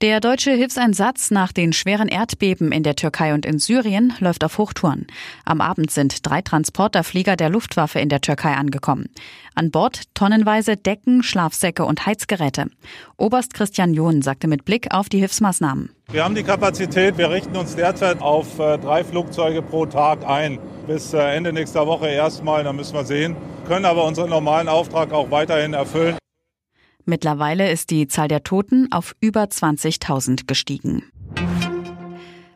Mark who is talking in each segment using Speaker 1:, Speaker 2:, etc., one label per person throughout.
Speaker 1: Der deutsche Hilfseinsatz nach den schweren Erdbeben in der Türkei und in Syrien läuft auf Hochtouren. Am Abend sind drei Transporterflieger der Luftwaffe in der Türkei angekommen. An Bord tonnenweise Decken, Schlafsäcke und Heizgeräte. Oberst Christian John sagte mit Blick auf die Hilfsmaßnahmen.
Speaker 2: Wir haben die Kapazität. Wir richten uns derzeit auf äh, drei Flugzeuge pro Tag ein. Bis äh, Ende nächster Woche erstmal, dann müssen wir sehen. Können aber unseren normalen Auftrag auch weiterhin erfüllen.
Speaker 1: Mittlerweile ist die Zahl der Toten auf über 20.000 gestiegen.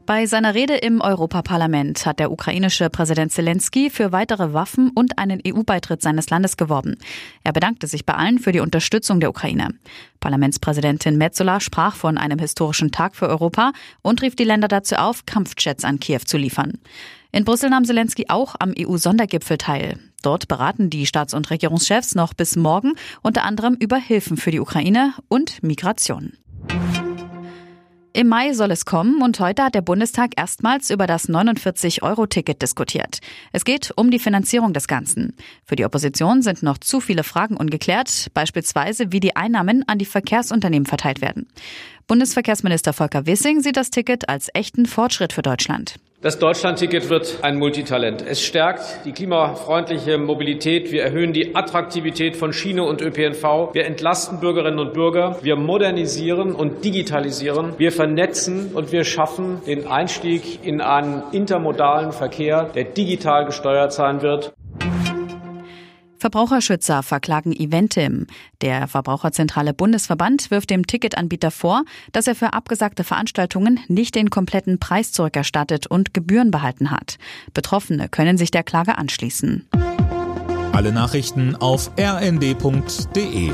Speaker 1: Bei seiner Rede im Europaparlament hat der ukrainische Präsident Zelensky für weitere Waffen und einen EU-Beitritt seines Landes geworben. Er bedankte sich bei allen für die Unterstützung der Ukraine. Parlamentspräsidentin Metzola sprach von einem historischen Tag für Europa und rief die Länder dazu auf, Kampfjets an Kiew zu liefern. In Brüssel nahm Zelensky auch am EU-Sondergipfel teil. Dort beraten die Staats- und Regierungschefs noch bis morgen unter anderem über Hilfen für die Ukraine und Migration. Im Mai soll es kommen und heute hat der Bundestag erstmals über das 49-Euro-Ticket diskutiert. Es geht um die Finanzierung des Ganzen. Für die Opposition sind noch zu viele Fragen ungeklärt, beispielsweise wie die Einnahmen an die Verkehrsunternehmen verteilt werden. Bundesverkehrsminister Volker Wissing sieht das Ticket als echten Fortschritt für Deutschland.
Speaker 3: Das Deutschlandticket wird ein Multitalent. Es stärkt die klimafreundliche Mobilität. Wir erhöhen die Attraktivität von Schiene und ÖPNV. Wir entlasten Bürgerinnen und Bürger. Wir modernisieren und digitalisieren. Wir vernetzen und wir schaffen den Einstieg in einen intermodalen Verkehr, der digital gesteuert sein wird.
Speaker 1: Verbraucherschützer verklagen Eventim. Der Verbraucherzentrale Bundesverband wirft dem Ticketanbieter vor, dass er für abgesagte Veranstaltungen nicht den kompletten Preis zurückerstattet und Gebühren behalten hat. Betroffene können sich der Klage anschließen.
Speaker 4: Alle Nachrichten auf rnd.de